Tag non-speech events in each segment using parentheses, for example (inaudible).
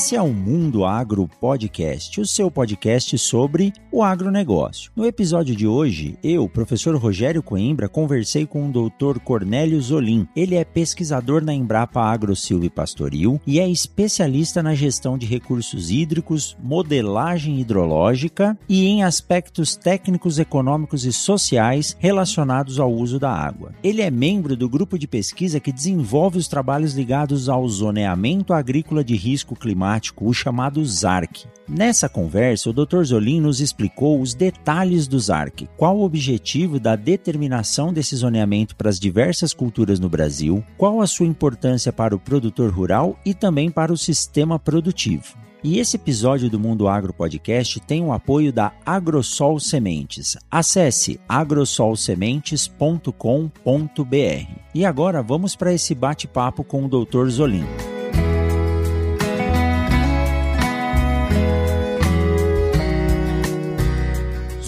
Esse é o Mundo Agro Podcast, o seu podcast sobre o agronegócio. No episódio de hoje, eu, professor Rogério Coimbra, conversei com o Dr. Cornélio Zolim. Ele é pesquisador na Embrapa Agro Silvio Pastoril e é especialista na gestão de recursos hídricos, modelagem hidrológica e em aspectos técnicos, econômicos e sociais relacionados ao uso da água. Ele é membro do grupo de pesquisa que desenvolve os trabalhos ligados ao zoneamento agrícola de risco climático climático, o chamado ZARC. Nessa conversa, o Dr. Zolim nos explicou os detalhes do ZARC, qual o objetivo da determinação desse zoneamento para as diversas culturas no Brasil, qual a sua importância para o produtor rural e também para o sistema produtivo. E esse episódio do Mundo Agro Podcast tem o apoio da Agrosol Sementes. Acesse agrosolsementes.com.br. E agora vamos para esse bate-papo com o Dr. Zolim.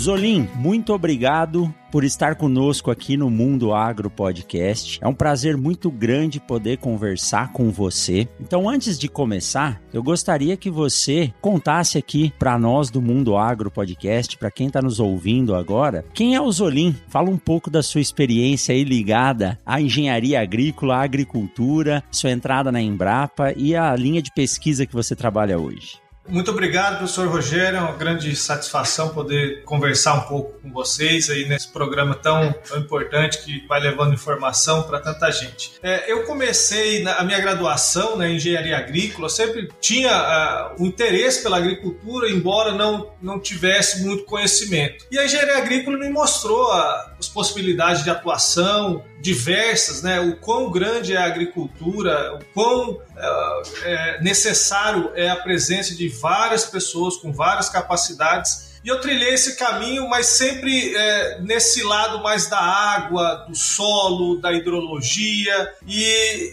Zolim, muito obrigado por estar conosco aqui no Mundo Agro Podcast. É um prazer muito grande poder conversar com você. Então, antes de começar, eu gostaria que você contasse aqui para nós do Mundo Agro Podcast, para quem está nos ouvindo agora, quem é o Zolim? Fala um pouco da sua experiência aí ligada à engenharia agrícola, à agricultura, sua entrada na Embrapa e a linha de pesquisa que você trabalha hoje. Muito obrigado, professor Rogério. É uma grande satisfação poder conversar um pouco com vocês aí nesse programa tão, tão importante que vai levando informação para tanta gente. É, eu comecei na, a minha graduação na engenharia agrícola, sempre tinha uh, o interesse pela agricultura, embora não, não tivesse muito conhecimento. E a engenharia agrícola me mostrou uh, as possibilidades de atuação, diversas, né? O quão grande é a agricultura, o quão é, necessário é a presença de várias pessoas com várias capacidades. E eu trilhei esse caminho, mas sempre é, nesse lado mais da água, do solo, da hidrologia. E,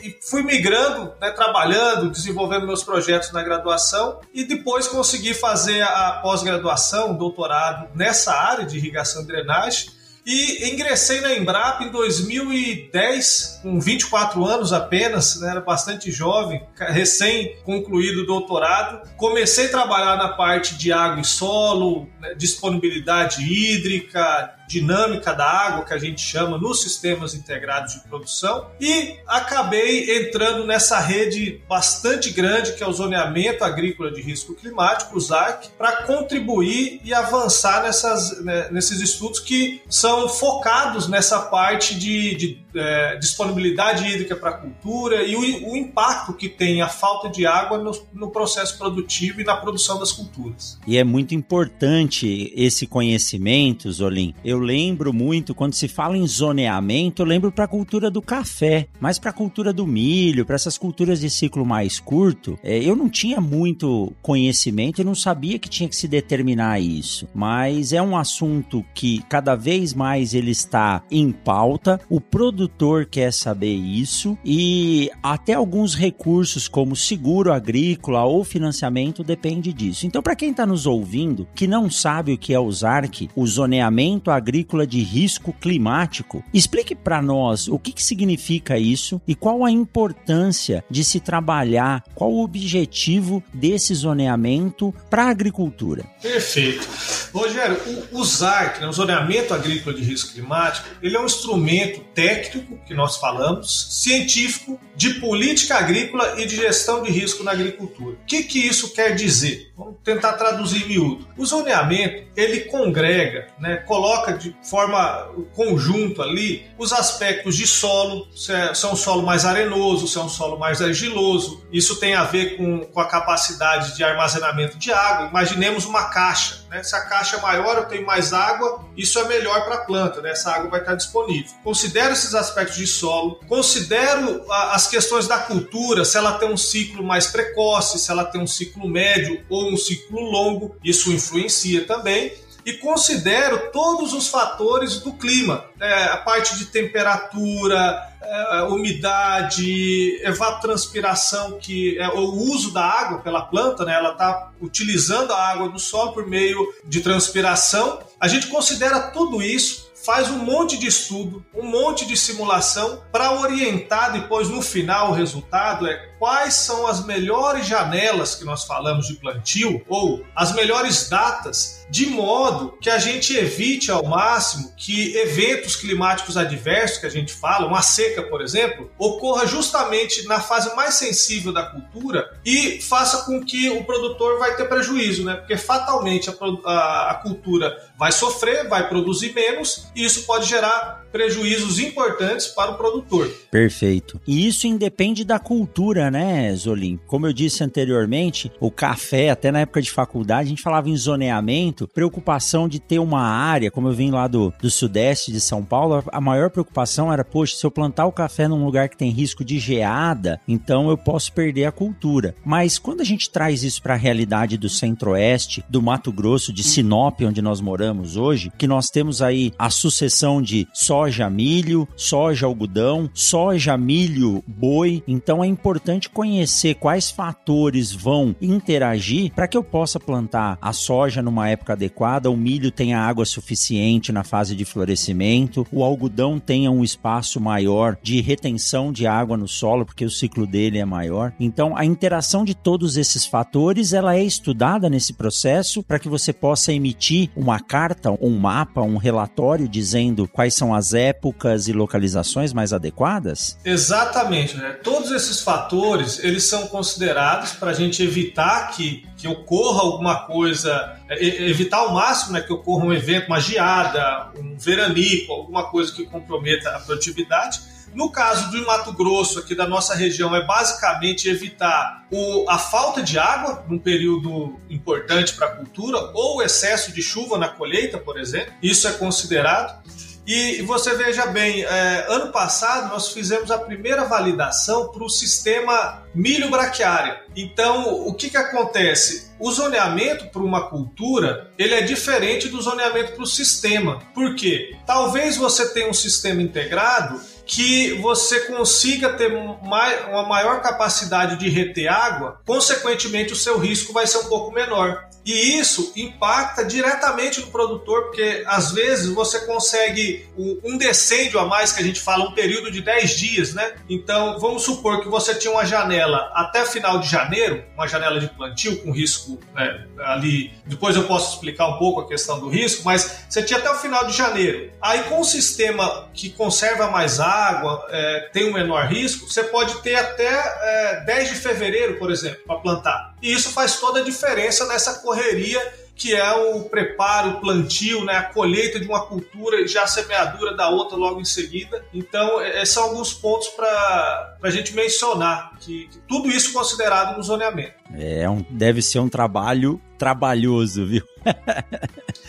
e fui migrando, né, trabalhando, desenvolvendo meus projetos na graduação. E depois consegui fazer a pós-graduação, doutorado nessa área de irrigação e drenagem e ingressei na Embrapa em 2010, com 24 anos apenas, né, era bastante jovem, recém concluído o doutorado. Comecei a trabalhar na parte de água e solo, né, disponibilidade hídrica, dinâmica da água, que a gente chama nos sistemas integrados de produção, e acabei entrando nessa rede bastante grande que é o zoneamento agrícola de risco climático, o ZARC, para contribuir e avançar nessas, né, nesses estudos que são focados nessa parte de, de é, disponibilidade hídrica para a cultura e o, o, impacto que tem a falta de água no, no processo produtivo e na produção das culturas. E é muito importante esse conhecimento, Zolim. Eu eu lembro muito, quando se fala em zoneamento, eu lembro para a cultura do café, mas para a cultura do milho, para essas culturas de ciclo mais curto, é, eu não tinha muito conhecimento, eu não sabia que tinha que se determinar isso. Mas é um assunto que cada vez mais ele está em pauta, o produtor quer saber isso e até alguns recursos como seguro agrícola ou financiamento depende disso. Então, para quem está nos ouvindo que não sabe o que é o ZARC, o zoneamento agrícola agrícola de risco climático. Explique para nós o que, que significa isso e qual a importância de se trabalhar, qual o objetivo desse zoneamento para a agricultura. Perfeito. Rogério, o, o ZARC, né, o Zoneamento Agrícola de Risco Climático, ele é um instrumento técnico que nós falamos, científico, de política agrícola e de gestão de risco na agricultura. O que, que isso quer dizer? Vamos tentar traduzir em miúdo. O zoneamento, ele congrega, né, coloca de forma conjunto ali os aspectos de solo, se é, se é um solo mais arenoso, se é um solo mais argiloso. Isso tem a ver com, com a capacidade de armazenamento de água. Imaginemos uma caixa. Né? Se a caixa é maior, eu tenho mais água, isso é melhor para a planta, né? essa água vai estar disponível. Considero esses aspectos de solo, considero a, as questões da cultura, se ela tem um ciclo mais precoce, se ela tem um ciclo médio ou um ciclo longo, isso influencia também e considero todos os fatores do clima, é, a parte de temperatura, é, umidade, evapotranspiração, que é o uso da água pela planta, né? ela está utilizando a água do solo por meio de transpiração. A gente considera tudo isso faz um monte de estudo, um monte de simulação para orientar depois no final o resultado é quais são as melhores janelas que nós falamos de plantio ou as melhores datas, de modo que a gente evite ao máximo que eventos climáticos adversos que a gente fala, uma seca, por exemplo, ocorra justamente na fase mais sensível da cultura e faça com que o produtor vai ter prejuízo, né? Porque fatalmente a, a, a cultura vai sofrer, vai produzir menos e isso pode gerar prejuízos importantes para o produtor. Perfeito. E isso independe da cultura, né, Zolim? Como eu disse anteriormente, o café, até na época de faculdade, a gente falava em zoneamento, preocupação de ter uma área, como eu vim lá do, do sudeste de São Paulo, a maior preocupação era, poxa, se eu plantar o café num lugar que tem risco de geada, então eu posso perder a cultura. Mas quando a gente traz isso para a realidade do centro-oeste, do Mato Grosso, de Sinop, onde nós moramos hoje, que nós temos aí a sucessão de soja, milho, soja, algodão, soja, milho, boi. Então é importante conhecer quais fatores vão interagir para que eu possa plantar a soja numa época adequada, o milho tenha água suficiente na fase de florescimento, o algodão tenha um espaço maior de retenção de água no solo, porque o ciclo dele é maior. Então a interação de todos esses fatores, ela é estudada nesse processo para que você possa emitir uma carta, um mapa, um relatório dizendo quais são as épocas e localizações mais adequadas? Exatamente, né? Todos esses fatores, eles são considerados para a gente evitar que, que ocorra alguma coisa, é, evitar ao máximo né, que ocorra um evento, uma geada, um veranico, alguma coisa que comprometa a produtividade. No caso do Mato Grosso, aqui da nossa região, é basicamente evitar o, a falta de água num período importante para a cultura ou o excesso de chuva na colheita, por exemplo. Isso é considerado. E você veja bem, é, ano passado nós fizemos a primeira validação para o sistema milho braquiário. Então, o que, que acontece? O zoneamento para uma cultura ele é diferente do zoneamento para o sistema. Por quê? Talvez você tenha um sistema integrado que você consiga ter uma maior capacidade de reter água, consequentemente o seu risco vai ser um pouco menor. E isso impacta diretamente no produtor, porque às vezes você consegue um decêndio a mais, que a gente fala, um período de 10 dias, né? Então, vamos supor que você tinha uma janela até final de janeiro, uma janela de plantio com risco né, ali. Depois eu posso explicar um pouco a questão do risco, mas você tinha até o final de janeiro. Aí, com o sistema que conserva mais água, é, tem um menor risco, você pode ter até é, 10 de fevereiro, por exemplo, para plantar. E isso faz toda a diferença nessa correria que é o preparo, o plantio, né, a colheita de uma cultura e já a semeadura da outra logo em seguida. Então, esses são alguns pontos para a gente mencionar, que, que, tudo isso considerado no zoneamento. É, um, deve ser um trabalho trabalhoso, viu?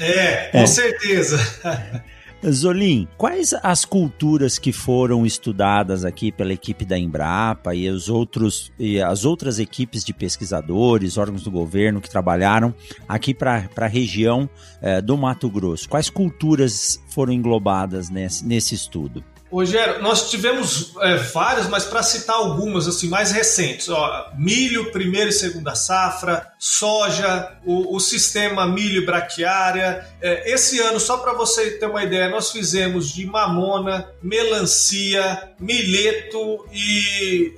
é, com é. certeza. (laughs) Zolim, quais as culturas que foram estudadas aqui pela equipe da Embrapa e os outros e as outras equipes de pesquisadores, órgãos do governo que trabalharam aqui para a região eh, do Mato Grosso? Quais culturas foram englobadas nesse, nesse estudo? Rogério, nós tivemos é, várias, mas para citar algumas assim mais recentes, ó, milho primeira e segunda safra, soja, o, o sistema milho braquiária. É, esse ano, só para você ter uma ideia, nós fizemos de mamona, melancia, milheto e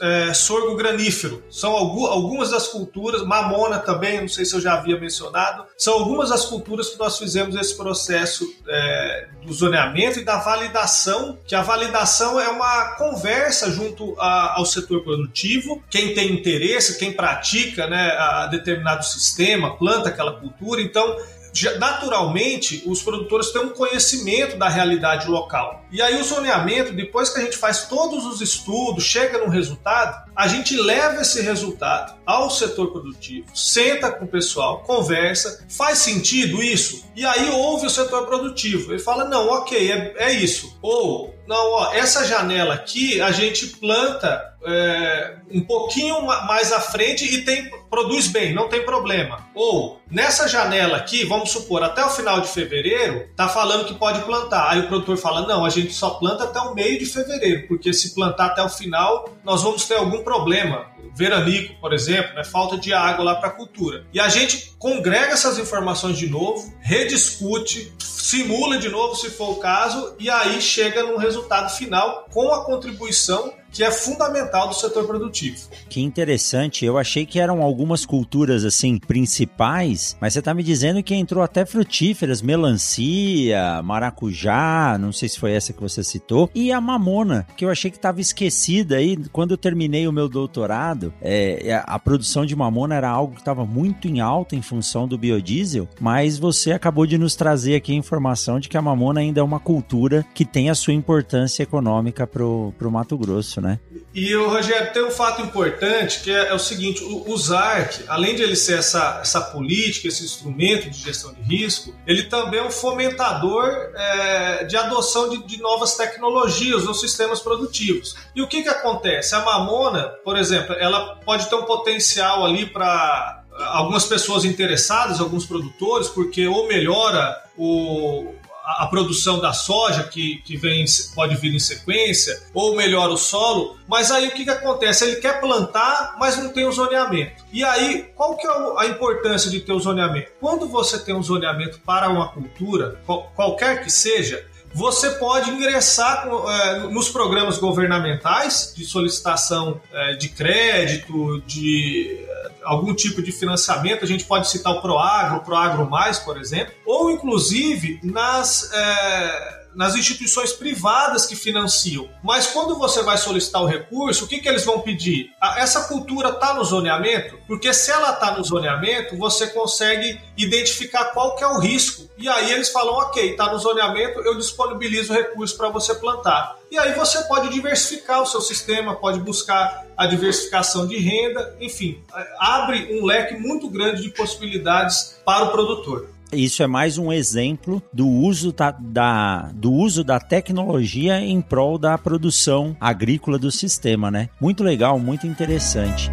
é, sorgo granífero. São algumas das culturas, mamona também, não sei se eu já havia mencionado, são algumas das culturas que nós fizemos esse processo é, do zoneamento e da validação que a validação é uma conversa junto a, ao setor produtivo, quem tem interesse, quem pratica né, a determinado sistema, planta aquela cultura. Então, naturalmente os produtores têm um conhecimento da realidade local. E aí o zoneamento, depois que a gente faz todos os estudos, chega no resultado, a gente leva esse resultado ao setor produtivo, senta com o pessoal, conversa, faz sentido isso? E aí ouve o setor produtivo. Ele fala: não, ok, é, é isso. Ou, não, ó, essa janela aqui a gente planta é, um pouquinho mais à frente e tem, produz bem, não tem problema. Ou nessa janela aqui, vamos supor, até o final de fevereiro, tá falando que pode plantar. Aí o produtor fala: não, a gente só planta até o meio de fevereiro, porque se plantar até o final, nós vamos ter algum problema. Veranico, por exemplo, né, falta de água lá para a cultura. E a gente congrega essas informações de novo, rediscute, simula de novo se for o caso, e aí chega num resultado final com a contribuição que é fundamental do setor produtivo. Que interessante. Eu achei que eram algumas culturas assim principais, mas você está me dizendo que entrou até frutíferas, melancia, maracujá, não sei se foi essa que você citou, e a mamona, que eu achei que estava esquecida aí. Quando eu terminei o meu doutorado, é, a produção de mamona era algo que estava muito em alta em função do biodiesel, mas você acabou de nos trazer aqui a informação de que a mamona ainda é uma cultura que tem a sua importância econômica para o Mato Grosso né? E Rogério tem um fato importante que é, é o seguinte: o, o ZARC, além de ele ser essa, essa política, esse instrumento de gestão de risco, ele também é um fomentador é, de adoção de, de, novas tecnologias nos sistemas produtivos. E o que, que acontece? A mamona, por exemplo, ela pode ter um potencial ali para algumas pessoas interessadas, alguns produtores, porque ou melhora o, a, produção da soja que, que vem, pode vir em sequência, ou melhora o solo, mas aí o que, que acontece? Ele quer plantar, mas não tem o zoneamento. E aí, qual que é a importância de ter o zoneamento? Quando você tem um zoneamento para uma cultura, qualquer que seja, você pode ingressar é, nos programas governamentais de solicitação é, de crédito, de algum tipo de financiamento, a gente pode citar o Proagro, o Proagro Mais, por exemplo, ou inclusive nas. É, nas instituições privadas que financiam. Mas quando você vai solicitar o recurso, o que, que eles vão pedir? Essa cultura está no zoneamento? Porque se ela está no zoneamento, você consegue identificar qual que é o risco. E aí eles falam, ok, está no zoneamento, eu disponibilizo o recurso para você plantar. E aí você pode diversificar o seu sistema, pode buscar a diversificação de renda, enfim, abre um leque muito grande de possibilidades para o produtor. Isso é mais um exemplo do uso da, da, do uso da tecnologia em prol da produção agrícola do sistema, né? Muito legal, muito interessante.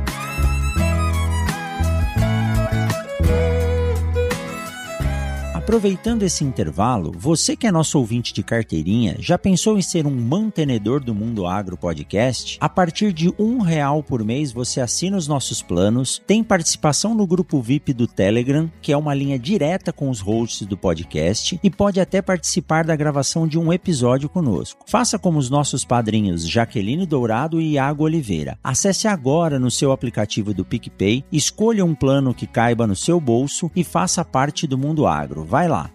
Aproveitando esse intervalo, você que é nosso ouvinte de carteirinha, já pensou em ser um mantenedor do Mundo Agro Podcast? A partir de um real por mês você assina os nossos planos, tem participação no grupo VIP do Telegram, que é uma linha direta com os hosts do podcast, e pode até participar da gravação de um episódio conosco. Faça como os nossos padrinhos Jaqueline Dourado e Iago Oliveira. Acesse agora no seu aplicativo do PicPay, escolha um plano que caiba no seu bolso e faça parte do Mundo Agro Vai lá.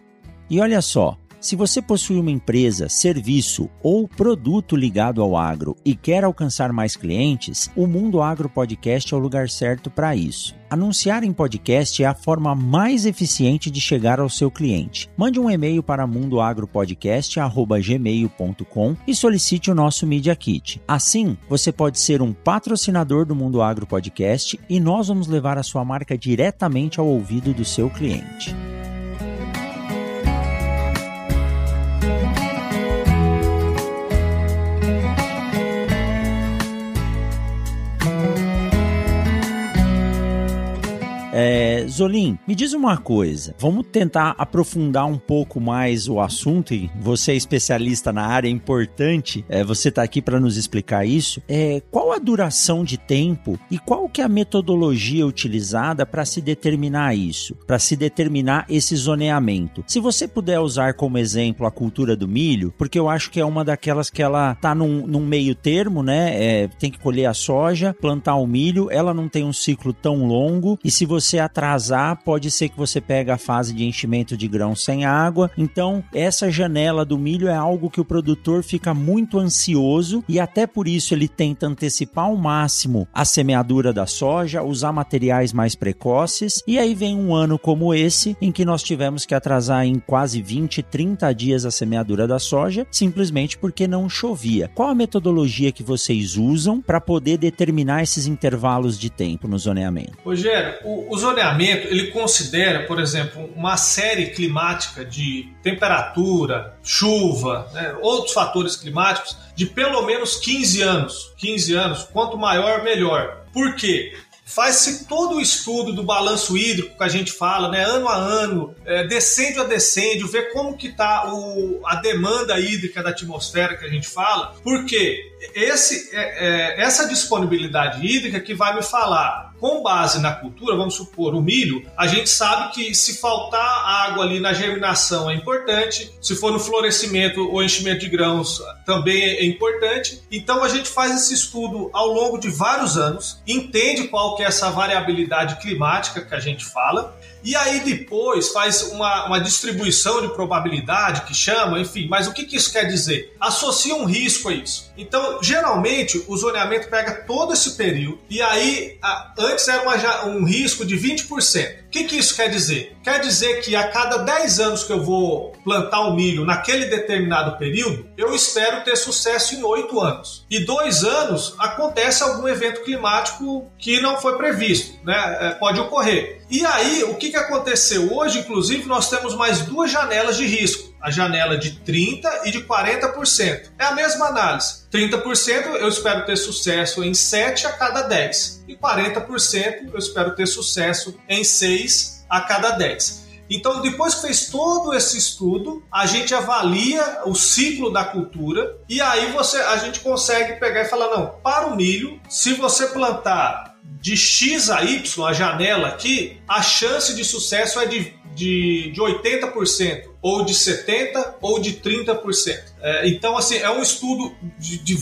E olha só, se você possui uma empresa, serviço ou produto ligado ao agro e quer alcançar mais clientes, o Mundo Agro Podcast é o lugar certo para isso. Anunciar em podcast é a forma mais eficiente de chegar ao seu cliente. Mande um e-mail para mundoagropodcast@gmail.com e solicite o nosso Media Kit. Assim, você pode ser um patrocinador do Mundo Agro Podcast e nós vamos levar a sua marca diretamente ao ouvido do seu cliente. É, Zolim, me diz uma coisa. Vamos tentar aprofundar um pouco mais o assunto e você é especialista na área, é importante é, você estar tá aqui para nos explicar isso. É, qual a duração de tempo e qual que é a metodologia utilizada para se determinar isso, para se determinar esse zoneamento? Se você puder usar como exemplo a cultura do milho, porque eu acho que é uma daquelas que ela tá num, num meio termo, né? É, tem que colher a soja, plantar o milho, ela não tem um ciclo tão longo e se você você atrasar, pode ser que você pegue a fase de enchimento de grão sem água. Então, essa janela do milho é algo que o produtor fica muito ansioso e até por isso ele tenta antecipar ao máximo a semeadura da soja, usar materiais mais precoces. E aí vem um ano como esse em que nós tivemos que atrasar em quase 20, 30 dias a semeadura da soja, simplesmente porque não chovia. Qual a metodologia que vocês usam para poder determinar esses intervalos de tempo no zoneamento? Rogério, o, o zoneamento ele considera, por exemplo, uma série climática de temperatura, chuva, né, outros fatores climáticos de pelo menos 15 anos. 15 anos, quanto maior, melhor. Por quê? faz-se todo o estudo do balanço hídrico que a gente fala, né, ano a ano, é, a decêndio, ver como que está a demanda hídrica da atmosfera que a gente fala, porque esse, é, é, essa disponibilidade hídrica que vai me falar com base na cultura, vamos supor, o milho, a gente sabe que se faltar água ali na germinação é importante, se for no florescimento ou enchimento de grãos também é importante. Então a gente faz esse estudo ao longo de vários anos, entende qual que é essa variabilidade climática que a gente fala, e aí depois faz uma, uma distribuição de probabilidade que chama, enfim, mas o que, que isso quer dizer? Associa um risco a isso. Então, geralmente, o zoneamento pega todo esse período e aí a, antes era uma, um risco de 20%. O que, que isso quer dizer? Quer dizer que a cada 10 anos que eu vou plantar o milho naquele determinado período, eu espero ter sucesso em 8 anos. E dois anos acontece algum evento climático que não foi previsto, né? É, pode ocorrer. E aí, o que, que aconteceu? Hoje, inclusive, nós temos mais duas janelas de risco a janela de 30% e de 40%. É a mesma análise. 30% eu espero ter sucesso em 7 a cada 10. E 40% eu espero ter sucesso em 6 a cada 10. Então, depois que fez todo esse estudo, a gente avalia o ciclo da cultura e aí você, a gente consegue pegar e falar: não, para o milho, se você plantar de X a Y, a janela aqui, a chance de sucesso é de de, de 80%, ou de 70% ou de 30%. É, então, assim, é um estudo de, de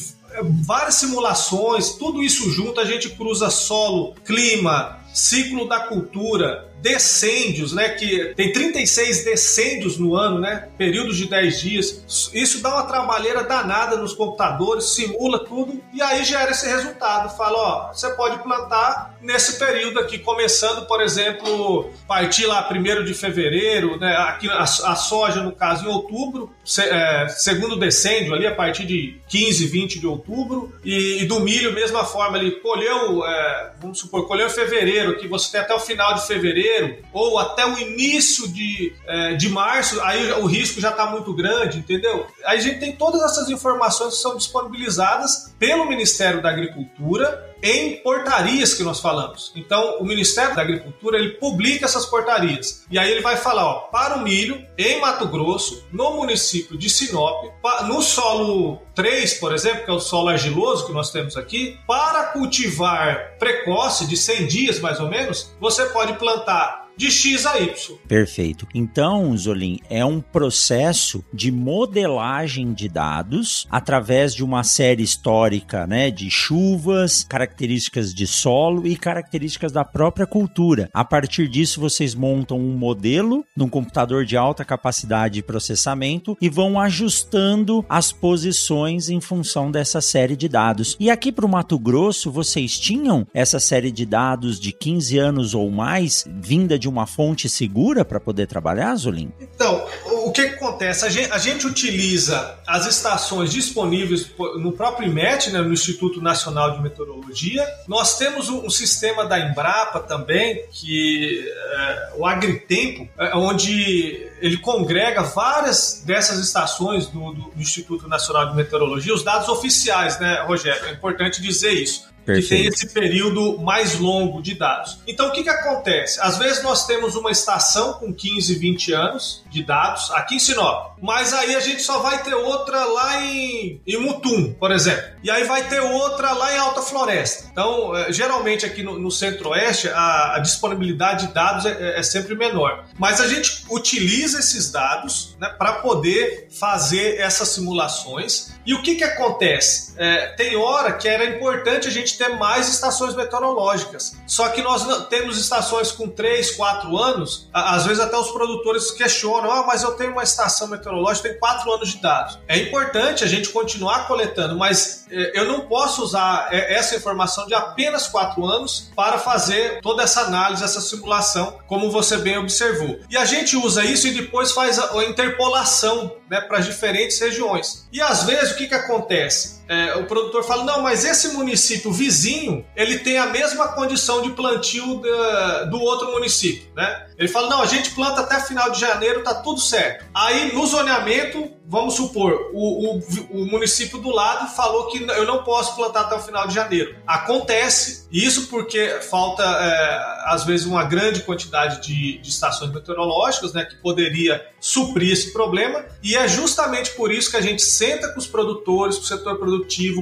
várias simulações, tudo isso junto, a gente cruza solo, clima, ciclo da cultura, decêndios, né? Que tem 36 decêndios no ano, né? Períodos de 10 dias. Isso dá uma trabalheira danada nos computadores, simula tudo e aí gera esse resultado. Fala, ó, você pode plantar nesse período aqui, começando, por exemplo, partir lá 1 de fevereiro, né? Aqui a, a soja, no caso, em outubro, se, é, segundo decêndio ali, a partir de 15, 20 de outubro, e, e do milho, mesma forma, ele colheu, é, vamos supor, colheu em fevereiro, que você tem até o final de fevereiro fevereiro ou até o início de, é, de março, aí o risco já está muito grande, entendeu? Aí a gente tem todas essas informações que são disponibilizadas pelo Ministério da Agricultura em portarias que nós falamos. Então, o Ministério da Agricultura ele publica essas portarias e aí ele vai falar, ó, para o milho em Mato Grosso, no município de Sinop, no solo 3, por exemplo, que é o solo argiloso que nós temos aqui, para cultivar precoce de 100 dias mais ou menos, você pode plantar de X a Y. Perfeito. Então, Zolim, é um processo de modelagem de dados através de uma série histórica, né, de chuvas, características de solo e características da própria cultura. A partir disso, vocês montam um modelo num computador de alta capacidade de processamento e vão ajustando as posições em função dessa série de dados. E aqui para o Mato Grosso, vocês tinham essa série de dados de 15 anos ou mais vinda de uma fonte segura para poder trabalhar, Zolim? Então, o que, que acontece? A gente, a gente, utiliza as estações disponíveis no próprio IMET, né, no Instituto Nacional de Meteorologia. Nós temos um, um sistema da Embrapa também, que é o Agritempo, é, onde ele congrega várias dessas estações do, do, do Instituto Nacional de Meteorologia, os dados oficiais, né, Rogério? É importante dizer isso. Perfeito. que tem esse período mais longo de dados. Então, o que, que acontece? Às vezes nós temos uma estação com 15, 20 anos de dados aqui em Sinop, mas aí a gente só vai ter outra lá em, em Mutum, por exemplo, e aí vai ter outra lá em Alta Floresta. Então, é, geralmente aqui no, no Centro-Oeste, a, a, disponibilidade de dados é, é, é, sempre menor, mas a gente utiliza esses dados né, para poder fazer essas simulações. E o que, que acontece? É, tem hora que era importante a gente ter mais estações meteorológicas. Só que nós temos estações com 3, 4 anos, às vezes até os produtores questionam: ah, mas eu tenho uma estação meteorológica, tem 4 anos de dados. É importante a gente continuar coletando, mas é, eu não posso usar é, essa informação de apenas 4 anos para fazer toda essa análise, essa simulação, como você bem observou. E a gente usa isso e depois faz a interpolação né, para as diferentes regiões. E às vezes o que, que acontece? É, o produtor fala: não, mas esse município vizinho ele tem a mesma condição de plantio da, do outro município, né? Ele fala: não, a gente planta até final de janeiro, tá tudo certo. Aí no zoneamento, vamos supor, o, o, o município do lado falou que eu não posso plantar até o final de janeiro. Acontece, isso porque falta, é, às vezes, uma grande quantidade de, de estações meteorológicas, né, que poderia suprir esse problema, e é justamente por isso que a gente senta com os produtores, com o setor produtivo,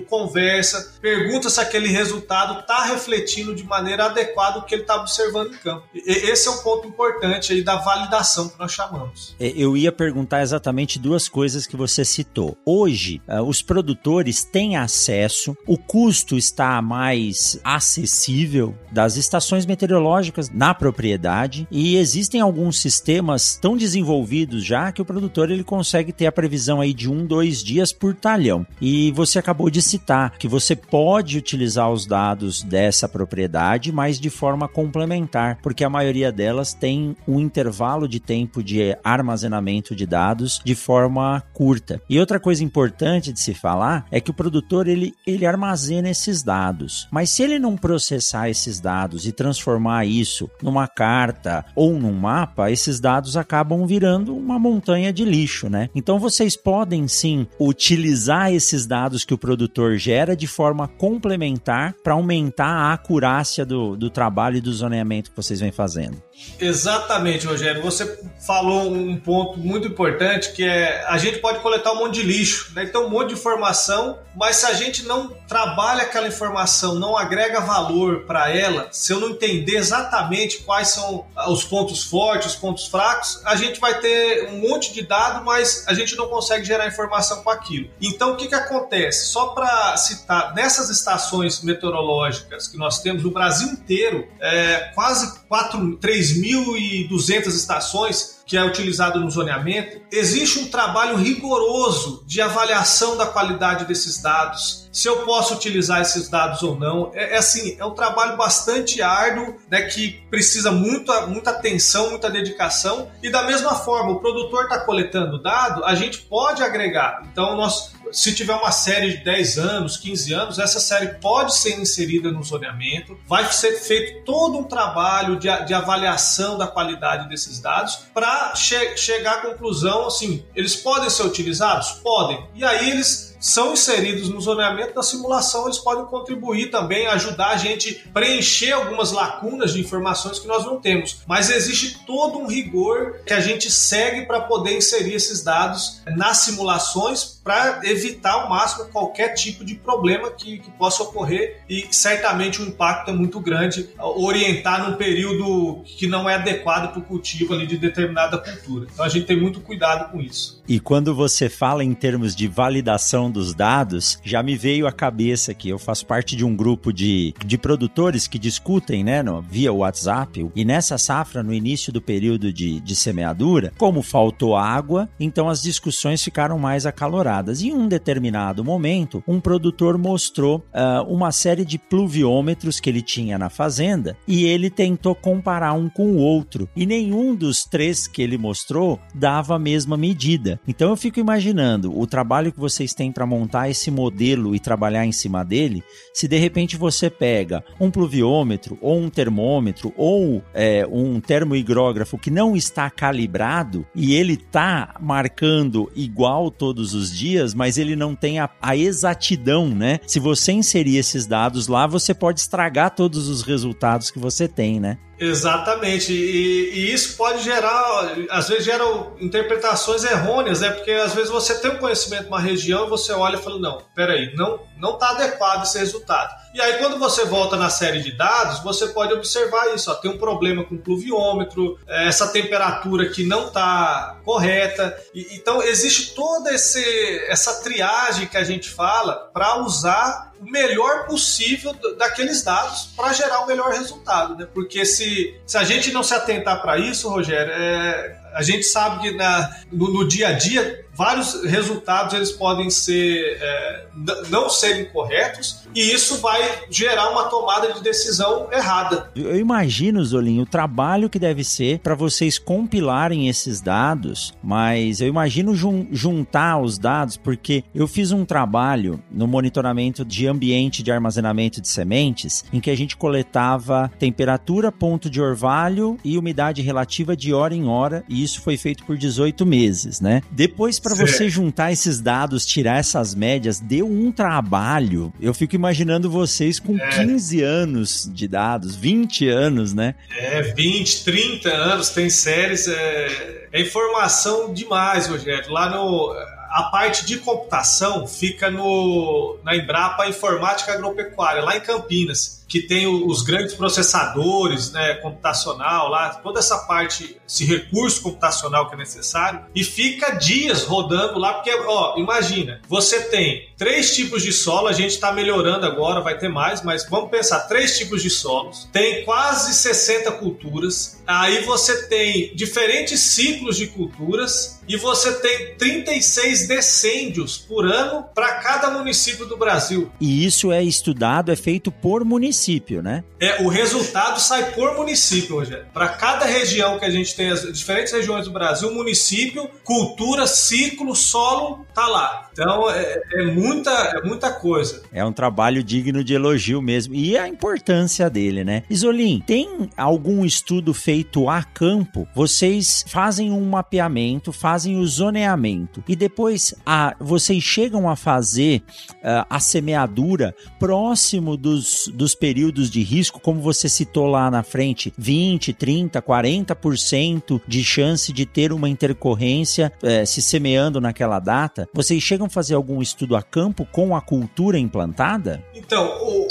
conversa, pergunta se aquele resultado está refletindo de maneira adequada o que ele está observando em campo. E, esse é um ponto importante aí da validação que nós chamamos. É, eu ia perguntar exatamente duas coisas que você citou. Hoje, uh, os produtores têm acesso, o custo está mais acessível das estações meteorológicas na propriedade e existem alguns sistemas tão desenvolvidos já que o produtor ele consegue ter a previsão aí de um, dois dias por talhão. E você acabou de citar que você pode utilizar os dados dessa propriedade, mas de forma complementar, porque a maioria delas tem um intervalo de tempo de armazenamento de dados de forma curta. E outra coisa importante de se falar é que o produtor ele, ele armazena esses dados, mas se ele não processar esses dados e transformar isso numa carta ou num mapa, esses dados acabam virando uma montanha de lixo, né? Então vocês podem sim utilizar esses dados que o produtor gera de forma complementar para aumentar a acurácia do, do trabalho e do zoneamento que vocês vêm fazendo. Exatamente, Rogério. Você falou um ponto muito importante que é a gente pode coletar um monte de lixo, né? Então um monte de informação, mas se a gente não trabalha aquela informação, não agrega valor para ela, se eu não entender exatamente quais são os pontos fortes, os pontos fracos, a gente vai ter um monte de dado, mas a gente não consegue gerar informação com aquilo. Então o que que acontece? Só para citar, nessas estações meteorológicas que nós temos no Brasil inteiro, é, quase 4, 3.200 estações que é utilizado no zoneamento, existe um trabalho rigoroso de avaliação da qualidade desses dados, se eu posso utilizar esses dados ou não. É, é assim, é um trabalho bastante árduo, né, que precisa muita, muita atenção, muita dedicação. E da mesma forma, o produtor está coletando dado, a gente pode agregar. Então, nós se tiver uma série de 10 anos, 15 anos, essa série pode ser inserida no zoneamento, vai ser feito todo um trabalho de, de avaliação da qualidade desses dados para che chegar à conclusão assim, eles podem ser utilizados? Podem. E aí eles são inseridos no zoneamento da simulação, eles podem contribuir também, ajudar a gente preencher algumas lacunas de informações que nós não temos. Mas existe todo um rigor que a gente segue para poder inserir esses dados nas simulações para evitar ao máximo qualquer tipo de problema que, que possa ocorrer e certamente o impacto é muito grande orientar num período que não é adequado para o cultivo ali de determinada cultura. Então a gente tem muito cuidado com isso. E quando você fala em termos de validação dos dados, já me veio à cabeça que eu faço parte de um grupo de, de produtores que discutem, né, no, via WhatsApp, e nessa safra, no início do período de, de semeadura, como faltou água, então as discussões ficaram mais acaloradas. Em um determinado momento, um produtor mostrou uh, uma série de pluviômetros que ele tinha na fazenda e ele tentou comparar um com o outro, e nenhum dos três que ele mostrou dava a mesma medida. Então eu fico imaginando o trabalho que vocês têm para montar esse modelo e trabalhar em cima dele, se de repente você pega um pluviômetro ou um termômetro ou é, um termohigrógrafo que não está calibrado e ele está marcando igual todos os dias, mas ele não tem a, a exatidão, né? Se você inserir esses dados lá, você pode estragar todos os resultados que você tem, né? Exatamente, e, e, isso pode gerar, às vezes gera interpretações errôneas, né? Porque às vezes você tem um conhecimento de uma região e você olha e fala, não, peraí, não não está adequado esse resultado. E aí, quando você volta na série de dados, você pode observar isso. Ó, tem um problema com o pluviômetro, é, essa temperatura que não está correta. E, então, existe toda esse, essa triagem que a gente fala para usar o melhor possível daqueles dados para gerar o melhor resultado, né? Porque se, se a gente não se atentar para isso, Rogério, é, a gente sabe que na, no, no, dia a dia vários resultados eles podem ser é, não serem corretos e isso vai gerar uma tomada de decisão errada. Eu imagino, Zolinho, o trabalho que deve ser para vocês compilarem esses dados, mas eu imagino jun juntar os dados, porque eu fiz um trabalho no monitoramento de ambiente de armazenamento de sementes, em que a gente coletava temperatura, ponto de orvalho e umidade relativa de hora em hora, e isso foi feito por 18 meses, né? Depois, para você juntar esses dados, tirar essas médias, deu um trabalho. Eu fico imaginando vocês com é. 15 anos de dados, 20 anos, né? É, 20, 30 anos, tem séries. É, é informação demais, Rogério. Lá no. A parte de computação fica no, na Embrapa Informática Agropecuária, lá em Campinas que tem os grandes processadores, né, computacional lá, toda essa parte, esse recurso computacional que é necessário, e fica dias rodando lá, porque, ó, imagina, você tem três tipos de solo, a gente está melhorando agora, vai ter mais, mas vamos pensar, três tipos de solos, tem quase 60 culturas, aí você tem diferentes ciclos de culturas, e você tem 36 decêndios por ano para cada município do Brasil. E isso é estudado, é feito por município município, né? É, o resultado sai por município, Rogério. Para cada região que a gente tem, as diferentes regiões do Brasil, município, cultura, ciclo, solo, tá lá. Então é, é, muita, é muita coisa. É um trabalho digno de elogio mesmo. E a importância dele, né? Isolim, tem algum estudo feito a campo? Vocês fazem um mapeamento, fazem o zoneamento e depois a, vocês chegam a fazer uh, a semeadura próximo dos, dos períodos de risco, como você citou lá na frente, 20, 30, 40% de chance de ter uma intercorrência é, se semeando naquela data, vocês chegam a fazer algum estudo a campo com a cultura implantada? Então,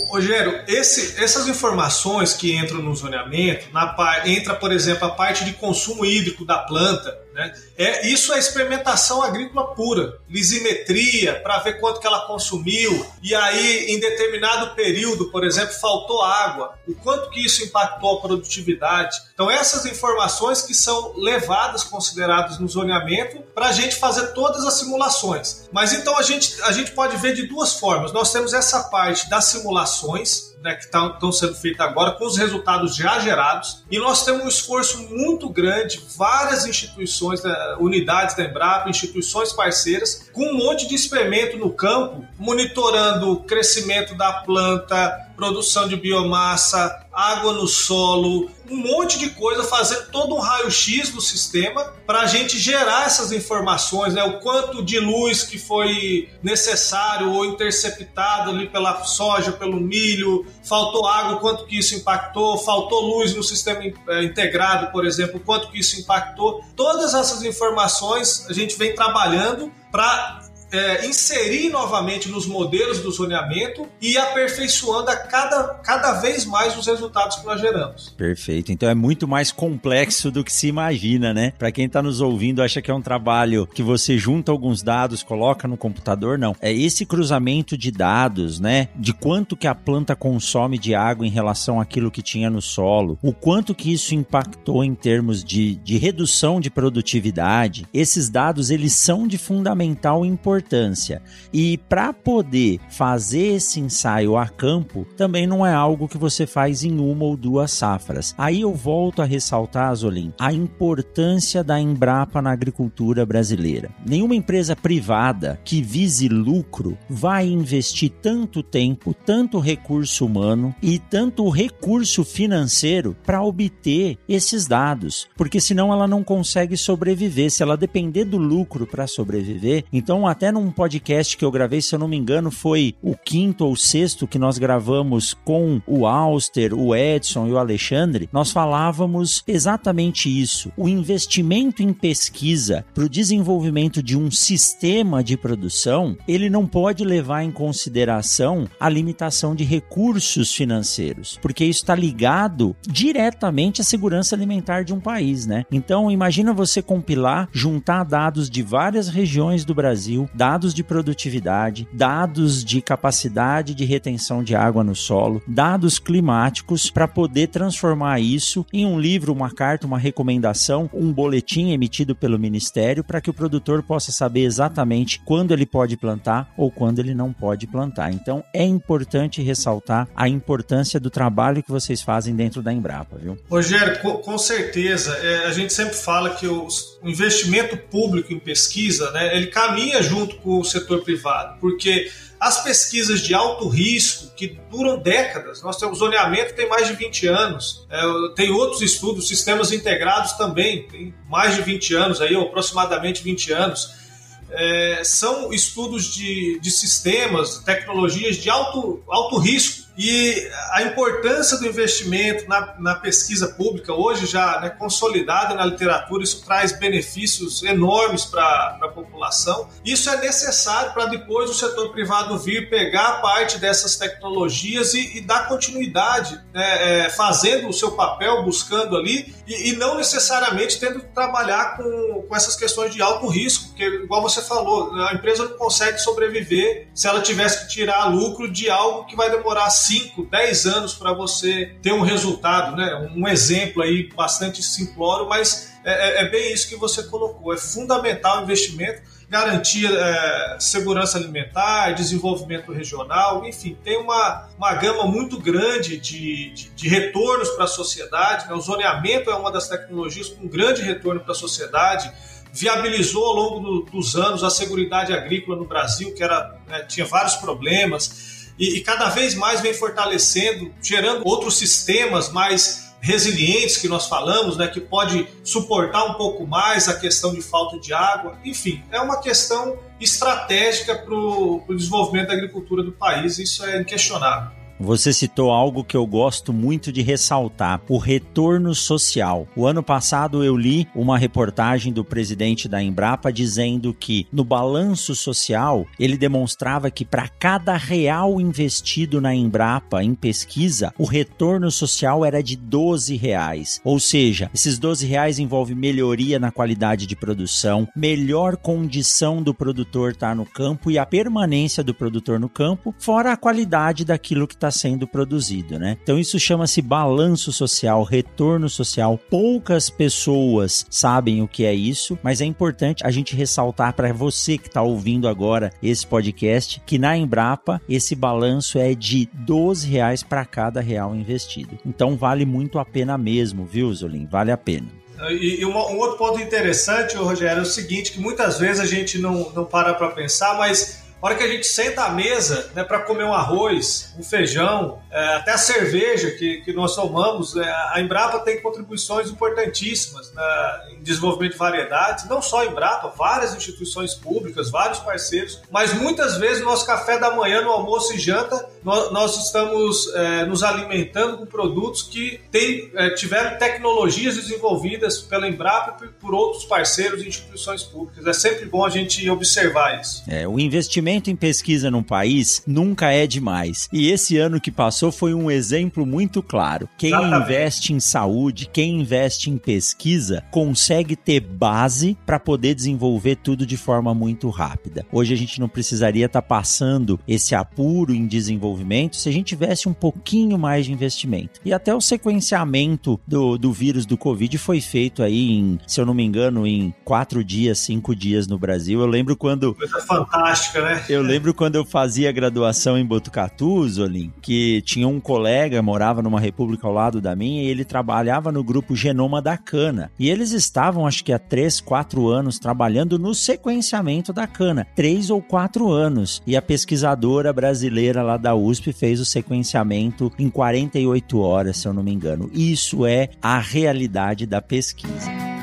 Rogério, esse, essas informações que entram no zoneamento, na, entra, por exemplo, a parte de consumo hídrico da planta, né? É, isso é experimentação agrícola pura, lisimetria, para ver quanto que ela consumiu, e aí em determinado período, por exemplo, faltou água, o quanto que isso impactou a produtividade. Então essas informações que são levadas, consideradas no zoneamento, para a gente fazer todas as simulações. Mas então a gente, a gente pode ver de duas formas. Nós temos essa parte das simulações, né, que estão sendo feitas agora, com os resultados já gerados. E nós temos um esforço muito grande, várias instituições, né, unidades da Embrapa, instituições parceiras, com um monte de experimento no campo, monitorando o crescimento da planta, produção de biomassa, água no solo, um monte de coisa, fazer todo um raio-x do sistema para a gente gerar essas informações, né? O quanto de luz que foi necessário ou interceptado ali pela soja, pelo milho, faltou água, quanto que isso impactou, faltou luz no sistema eh, integrado, por exemplo, quanto que isso impactou. Todas essas informações a gente vem trabalhando para é, inserir novamente nos modelos do zoneamento e aperfeiçoando a cada, cada vez mais os resultados que nós geramos. Perfeito. Então é muito mais complexo do que se imagina, né? Para quem está nos ouvindo, acha que é um trabalho que você junta alguns dados, coloca no computador, não. É esse cruzamento de dados, né? De quanto que a planta consome de água em relação àquilo que tinha no solo, o quanto que isso impactou em termos de, de redução de produtividade. Esses dados, eles são de fundamental importância importância. E para poder fazer esse ensaio a campo, também não é algo que você faz em uma ou duas safras. Aí eu volto a ressaltar, Azolim, a importância da Embrapa na agricultura brasileira. Nenhuma empresa privada que vise lucro vai investir tanto tempo, tanto recurso humano e tanto recurso financeiro para obter esses dados, porque senão ela não consegue sobreviver. Se ela depender do lucro para sobreviver, então até num podcast que eu gravei, se eu não me engano, foi o quinto ou sexto que nós gravamos com o Auster, o Edson e o Alexandre, nós falávamos exatamente isso. O investimento em pesquisa para o desenvolvimento de um sistema de produção, ele não pode levar em consideração a limitação de recursos financeiros, porque isso está ligado diretamente à segurança alimentar de um país, né? Então, imagina você compilar, juntar dados de várias regiões do Brasil, dados de produtividade, dados de capacidade de retenção de água no solo, dados climáticos para poder transformar isso em um livro, uma carta, uma recomendação, um boletim emitido pelo ministério para que o produtor possa saber exatamente quando ele pode plantar ou quando ele não pode plantar. Então é importante ressaltar a importância do trabalho que vocês fazem dentro da Embrapa, viu? Rogério, com, certeza. É, a gente sempre fala que o investimento público em pesquisa, né, ele caminha junto com o setor privado, porque as pesquisas de alto risco, que duram décadas, nós temos zoneamento tem mais de 20 anos, é, tem outros estudos, sistemas integrados também, tem mais de 20 anos, aí, aproximadamente 20 anos. É, são estudos de, de sistemas, tecnologias de alto, alto risco e a importância do investimento na, na pesquisa pública, hoje já né, consolidada na literatura, isso traz benefícios enormes para a população. Isso é necessário para depois o setor privado vir pegar parte dessas tecnologias e, e dar continuidade, né, é, fazendo o seu papel, buscando ali, e, e, não necessariamente tendo que trabalhar com, com essas questões de alto risco, porque, igual você falou, a empresa não consegue sobreviver se ela tivesse que tirar lucro de algo que vai demorar 5, 10 anos para você ter um resultado, né? Um exemplo aí bastante simplório, mas é, é, é bem isso que você colocou. É fundamental o investimento, garantir é, segurança alimentar, desenvolvimento regional, enfim, tem uma, uma gama muito grande de, de, de retornos para a sociedade. Né? O zoneamento é uma das tecnologias com grande retorno para a sociedade viabilizou ao longo do, dos anos a segurança agrícola no Brasil, que era, né, tinha vários problemas e, e cada vez mais vem fortalecendo, gerando outros sistemas mais resilientes que nós falamos, né, que pode suportar um pouco mais a questão de falta de água. Enfim, é uma questão estratégica para o desenvolvimento da agricultura do país, isso é inquestionável. Você citou algo que eu gosto muito de ressaltar: o retorno social. O ano passado eu li uma reportagem do presidente da Embrapa dizendo que no balanço social ele demonstrava que para cada real investido na Embrapa em pesquisa, o retorno social era de 12 reais. Ou seja, esses 12 reais envolvem melhoria na qualidade de produção, melhor condição do produtor estar tá no campo e a permanência do produtor no campo, fora a qualidade daquilo que está está sendo produzido, né? Então isso chama-se balanço social, retorno social. Poucas pessoas sabem o que é isso, mas é importante a gente ressaltar para você que está ouvindo agora esse podcast que na Embrapa esse balanço é de 12 reais para cada real investido. Então vale muito a pena mesmo, viu, Zolim? Vale a pena. E, um outro ponto interessante, Rogério, é o seguinte, que muitas vezes a gente não, não para para pensar, mas hora que a gente senta à mesa né, para comer um arroz, um feijão, é, até a cerveja que, que nós tomamos, é, a Embrapa tem contribuições importantíssimas na, em desenvolvimento de variedades, não só a Embrapa, várias instituições públicas, vários parceiros, mas muitas vezes no nosso café da manhã, no almoço e janta, nós, nós estamos é, nos alimentando com produtos que tem, é, tiveram tecnologias desenvolvidas pela Embrapa e por outros parceiros e instituições públicas. É sempre bom a gente observar isso. É, o investimento investimento em pesquisa num país nunca é demais. E esse ano que passou foi um exemplo muito claro. Quem investe em saúde, quem investe em pesquisa, consegue ter base para poder desenvolver tudo de forma muito rápida. Hoje a gente não precisaria estar tá passando esse apuro em desenvolvimento se a gente tivesse um pouquinho mais de investimento. E até o sequenciamento do, do vírus do Covid foi feito aí em, se eu não me engano, em quatro dias, cinco dias no Brasil. Eu lembro quando. Coisa fantástica, né? (laughs) Eu lembro quando eu fazia graduação em Botucatu, Zolim, que tinha um colega, morava numa república ao lado da minha, e ele trabalhava no grupo Genoma da Cana. E eles estavam, acho que há 3, 4 anos, trabalhando no sequenciamento da cana. 3 ou 4 anos. E a pesquisadora brasileira lá da USP fez o sequenciamento em 48 horas, se eu não me engano. Isso é a realidade da pesquisa.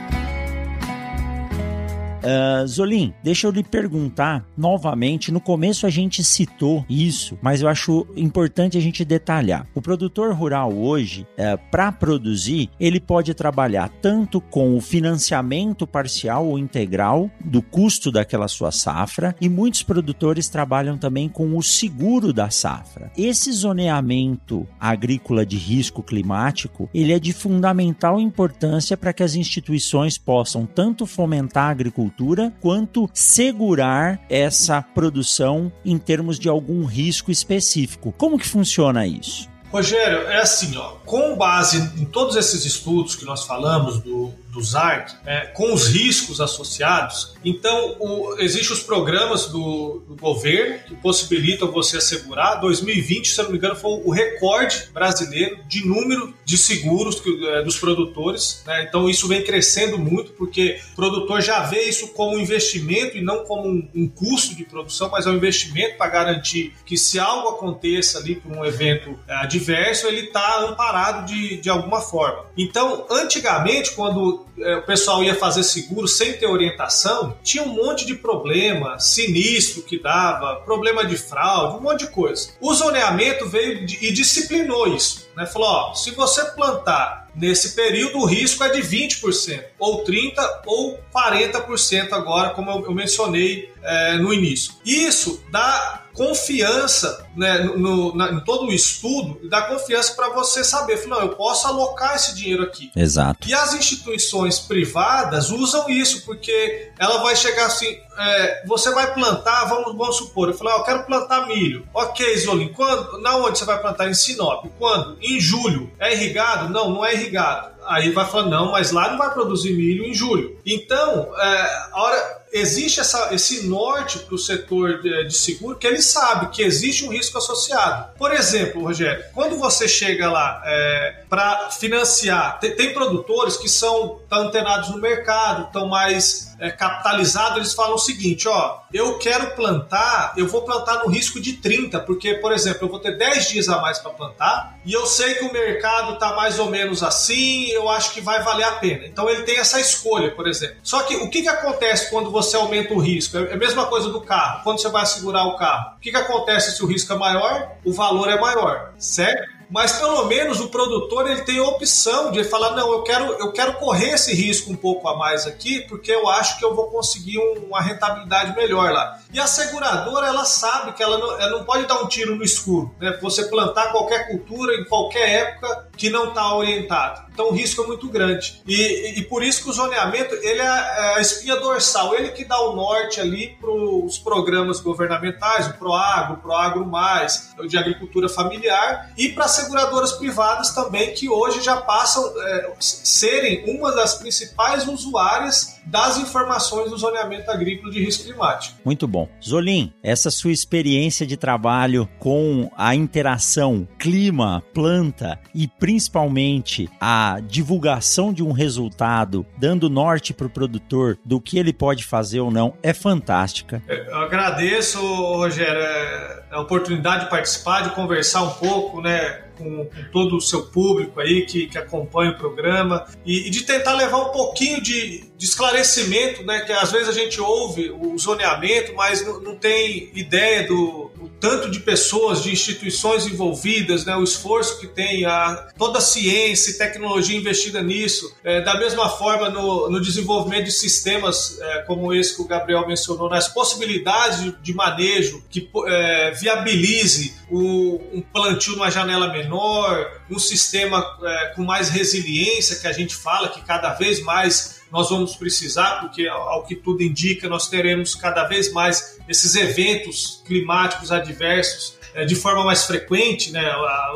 Uh, Zolim, deixa eu lhe perguntar novamente. No começo a gente citou isso, mas eu acho importante a gente detalhar. O produtor rural hoje, uh, é, para produzir, ele pode trabalhar tanto com o financiamento parcial ou integral do custo daquela sua safra, e muitos produtores trabalham também com o seguro da safra. Esse zoneamento agrícola de risco climático, ele é de fundamental importância para que as instituições possam tanto fomentar a agricultura quanto segurar essa produção em termos de algum risco específico. Como que funciona isso? Rogério, é assim, ó, com base em todos esses estudos que nós falamos do, do ZARC, é, com os riscos associados, então existem os programas do, do, governo que possibilitam você assegurar. 2020, se eu não me engano, foi o recorde brasileiro de número de seguros que, é, dos produtores. Né? Então isso vem crescendo muito porque o produtor já vê isso como um investimento e não como um, um custo de produção, mas é um investimento para garantir que se algo aconteça ali por um evento é, adverso, ele está amparado de, de alguma forma. Então, antigamente, quando é, o pessoal ia fazer seguro sem ter orientação, tinha um monte de problema, sinistro que dava, problema de fraude, um monte de coisa. O zoneamento veio e disciplinou isso. Né? Falou: ó, se você plantar nesse período, o risco é de 20%, ou 30% ou 40% agora, como eu mencionei é, no início. Isso dá confiança né, no, na, em todo o estudo e dá confiança para você saber, não, eu posso alocar esse dinheiro aqui. Exato. E as instituições privadas usam isso, porque ela vai chegar assim, é, você vai plantar, vamos, vamos supor, eu falei, ah, eu quero plantar milho. Ok, Zolim, quando, na onde você vai plantar? Em Sinop. Quando? Em julho. É irrigado? Não, não é irrigado. Aí vai falar, não, mas lá não vai produzir milho em julho. Então, é, a hora existe essa, esse norte para o setor de, de, seguro que ele sabe que existe um risco associado. Por exemplo, Rogério, quando você chega lá é, para financiar, tem, tem, produtores que são tão antenados no mercado, estão mais é, capitalizados, eles falam o seguinte: ó, eu quero plantar, eu vou plantar no risco de 30, porque, por exemplo, eu vou ter 10 dias a mais para plantar e eu sei que o mercado está mais ou menos assim, eu acho que vai valer a pena. Então ele tem essa escolha, por exemplo. Só que o que, que acontece quando você você aumenta o risco. É a mesma coisa do carro. Quando você vai segurar o carro, o que, que acontece se o risco é maior? O valor é maior, certo? Mas pelo menos o produtor ele tem a opção de falar não, eu quero eu quero correr esse risco um pouco a mais aqui porque eu acho que eu vou conseguir um, uma rentabilidade melhor lá. E a seguradora ela sabe que ela não, ela não pode dar um tiro no escuro, né? Você plantar qualquer cultura em qualquer época que não está orientado. Então o risco é muito grande. E, e, por isso que o zoneamento ele é, é a espinha dorsal, ele que dá o norte ali para os programas governamentais, o Proagro, o Proagro Mais, o de agricultura familiar e para as seguradoras privadas também que hoje já passam é, serem uma das principais usuárias das informações do zoneamento agrícola de risco climático. Muito bom. Zolim, essa sua experiência de trabalho com a interação clima, planta e principalmente a divulgação de um resultado, dando norte para o produtor do que ele pode fazer ou não, é fantástica. Eu agradeço, Rogério, é, a oportunidade de participar, de conversar um pouco, né? Com, com, todo o seu público aí que, que acompanha o programa e, e de tentar levar um pouquinho de, de, esclarecimento, né? Que às vezes a gente ouve o zoneamento, mas não, não tem ideia do, do, tanto de pessoas, de instituições envolvidas, né? O esforço que tem, a, toda a ciência e tecnologia investida nisso. É, da mesma forma no, no desenvolvimento de sistemas é, como esse que o Gabriel mencionou, nas possibilidades de, de manejo que é, viabilize o, um plantio numa janela menor menor, um sistema é, com mais resiliência, que a gente fala que cada vez mais nós vamos precisar, porque ao que tudo indica, nós teremos cada vez mais esses eventos climáticos adversos de forma mais frequente, né,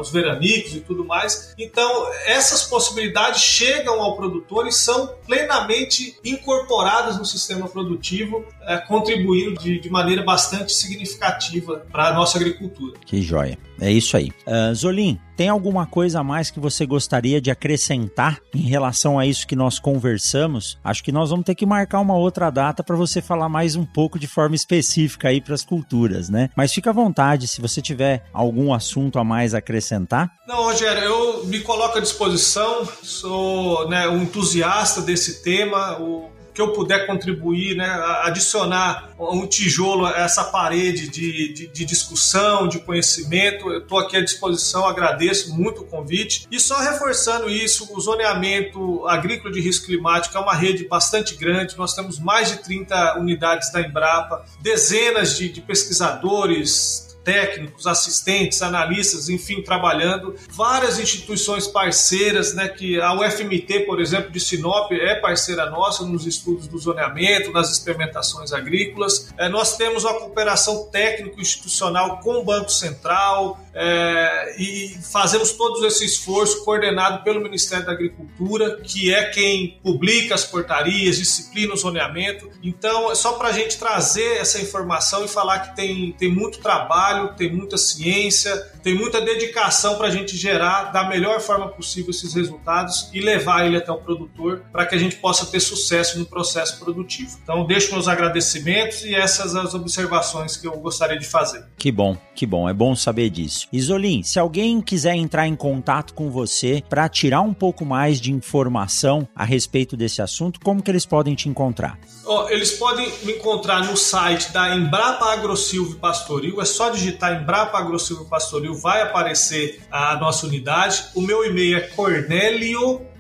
os veranicos e tudo mais. Então, essas possibilidades chegam ao produtor e são plenamente incorporadas no sistema produtivo, é, contribuindo de, de maneira bastante significativa para a nossa agricultura. Que joia. É isso aí. Uh, Zolim, tem alguma coisa a mais que você gostaria de acrescentar em relação a isso que nós conversamos? Acho que nós vamos ter que marcar uma outra data para você falar mais um pouco de forma específica aí para as culturas, né? Mas fica à vontade se você tiver algum assunto a mais a acrescentar. Não, Rogério, eu me coloco à disposição, sou né, um entusiasta desse tema. O que eu puder contribuir, né, adicionar um tijolo a essa parede de, de, de discussão, de conhecimento, eu estou aqui à disposição, agradeço muito o convite. E só reforçando isso, o zoneamento agrícola de risco climático é uma rede bastante grande, nós temos mais de 30 unidades da Embrapa, dezenas de, de pesquisadores, técnicos, assistentes, analistas, enfim, trabalhando. Várias instituições parceiras, né, que a UFMT, por exemplo, de Sinop, é parceira nossa nos estudos do zoneamento, nas experimentações agrícolas. É, nós temos uma cooperação técnico-institucional com o Banco Central é, e fazemos todo esse esforço coordenado pelo Ministério da Agricultura, que é quem publica as portarias, disciplina o zoneamento. Então, é só para a gente trazer essa informação e falar que tem, tem muito trabalho, tem muita ciência, tem muita dedicação para a gente gerar da melhor forma possível esses resultados e levar ele até o produtor para que a gente possa ter sucesso no processo produtivo. Então, deixo meus agradecimentos e essas as observações que eu gostaria de fazer. Que bom, que bom, é bom saber disso. Isolim, se alguém quiser entrar em contato com você para tirar um pouco mais de informação a respeito desse assunto, como que eles podem te encontrar? Oh, eles podem me encontrar no site da Embrapa AgroSilvio Pastoril, é só digitar Embrapa AgroSilvio Pastoril, vai aparecer a nossa unidade. O meu e-mail é cornelio.zolin,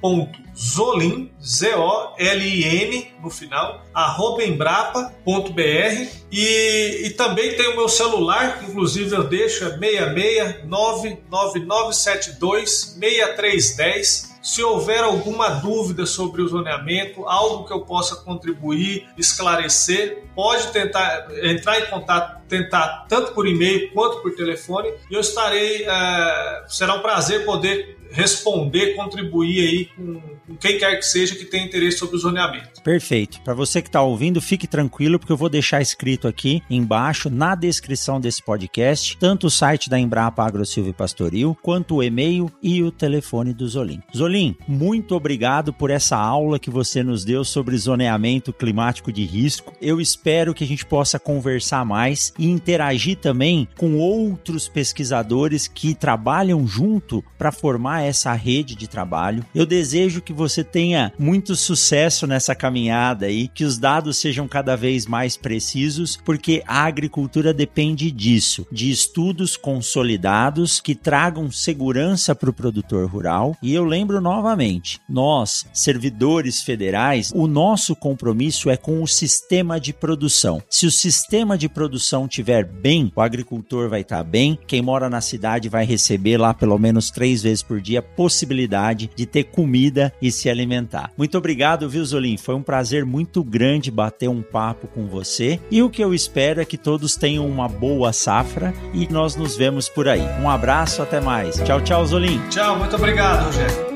Z-O-L-I-N no final, arroba embrapa.br e, e também tem o meu celular, que inclusive eu deixo, é 66 99972 6310 se houver alguma dúvida sobre o zoneamento, algo que eu possa contribuir, esclarecer, pode tentar entrar em contato, tentar tanto por e-mail quanto por telefone, e eu estarei. É, será um prazer poder responder, contribuir aí com, com, quem quer que seja que tenha interesse sobre o zoneamento. Perfeito. Para você que está ouvindo, fique tranquilo, porque eu vou deixar escrito aqui embaixo, na descrição desse podcast, tanto o site da Embrapa AgroSilva Pastoril, quanto o e-mail e o telefone do Zolim. Zolim, muito obrigado por essa aula que você nos deu sobre zoneamento climático de risco. Eu espero que a gente possa conversar mais e interagir também com outros pesquisadores que trabalham junto para formar essa rede de trabalho. Eu desejo que você tenha muito sucesso nessa caminhada aí, que os dados sejam cada vez mais precisos, porque a agricultura depende disso, de estudos consolidados que tragam segurança para o produtor rural. E eu lembro novamente, nós, servidores federais, o nosso compromisso é com o sistema de produção. Se o sistema de produção estiver bem, o agricultor vai estar bem, quem mora na cidade vai receber lá pelo menos três vezes por dia possibilidade de ter comida e se alimentar. Muito obrigado, viu, Zolim? Foi um prazer muito grande bater um papo com você. E o que eu espero é que todos tenham uma boa safra e nós nos vemos por aí. Um abraço, até mais. Tchau, tchau, Zolim. Tchau, muito obrigado, Rogério.